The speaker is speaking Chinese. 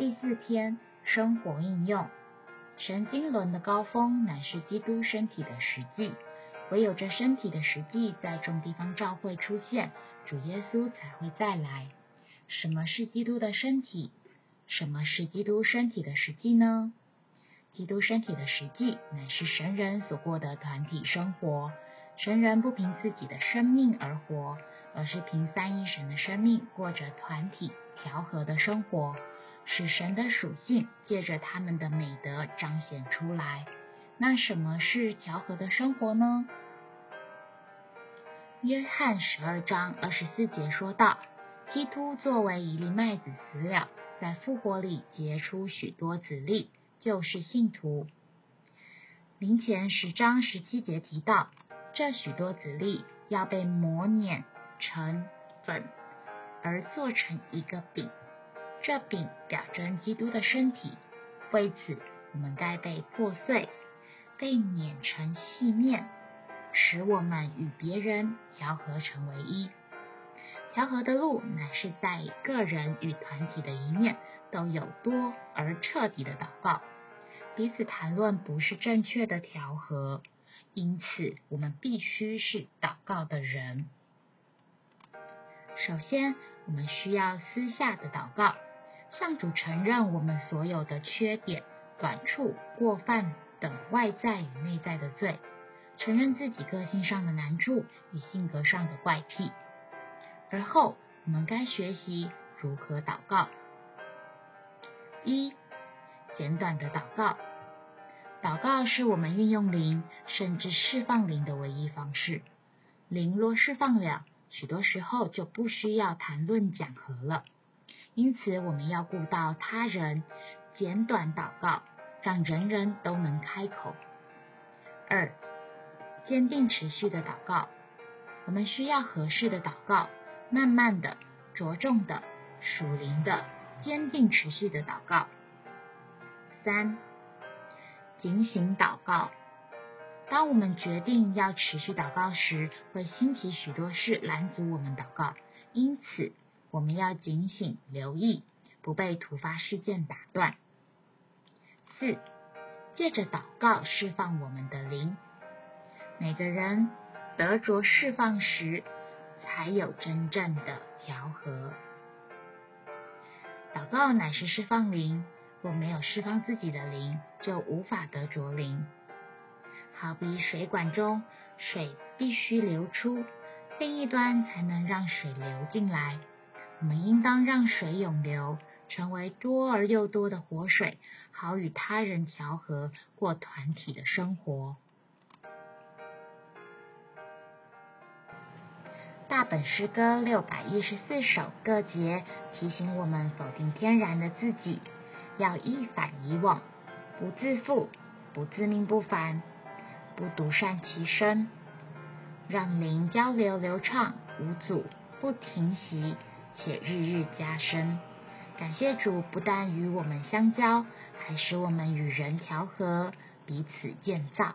第四天，生活应用。神经轮的高峰乃是基督身体的实际，唯有这身体的实际在众地方召会出现，主耶稣才会再来。什么是基督的身体？什么是基督身体的实际呢？基督身体的实际乃是神人所过的团体生活。神人不凭自己的生命而活，而是凭三一神的生命过着团体调和的生活。使神的属性借着他们的美德彰显出来。那什么是调和的生活呢？约翰十二章二十四节说道：“基督作为一粒麦子死了，在复活里结出许多子粒，就是信徒。”林前十章十七节提到，这许多子粒要被磨碾成粉，而做成一个饼。这饼表征基督的身体，为此我们该被破碎，被碾成细面，使我们与别人调和成为一。调和的路乃是在个人与团体的一面都有多而彻底的祷告。彼此谈论不是正确的调和，因此我们必须是祷告的人。首先，我们需要私下的祷告。向主承认我们所有的缺点、短处、过犯等外在与内在的罪，承认自己个性上的难处与性格上的怪癖。而后，我们该学习如何祷告。一、简短的祷告。祷告是我们运用灵，甚至释放灵的唯一方式。灵若释放了，许多时候就不需要谈论讲和了。因此，我们要顾到他人，简短祷告，让人人都能开口。二、坚定持续的祷告，我们需要合适的祷告，慢慢的、着重的、属灵的、坚定持续的祷告。三、警醒祷告，当我们决定要持续祷告时，会兴起许多事拦阻我们祷告，因此。我们要警醒留意，不被突发事件打断。四，借着祷告释放我们的灵。每个人得着释放时，才有真正的调和。祷告乃是释放灵，若没有释放自己的灵，就无法得着灵。好比水管中水必须流出，另一端才能让水流进来。我们应当让水涌流，成为多而又多的活水，好与他人调和，过团体的生活。大本诗歌六百一十四首各节提醒我们否定天然的自己，要一反以往，不自负，不自命不凡，不独善其身，让灵交流流畅无阻，不停息。且日日加深。感谢主，不但与我们相交，还使我们与人调和，彼此建造。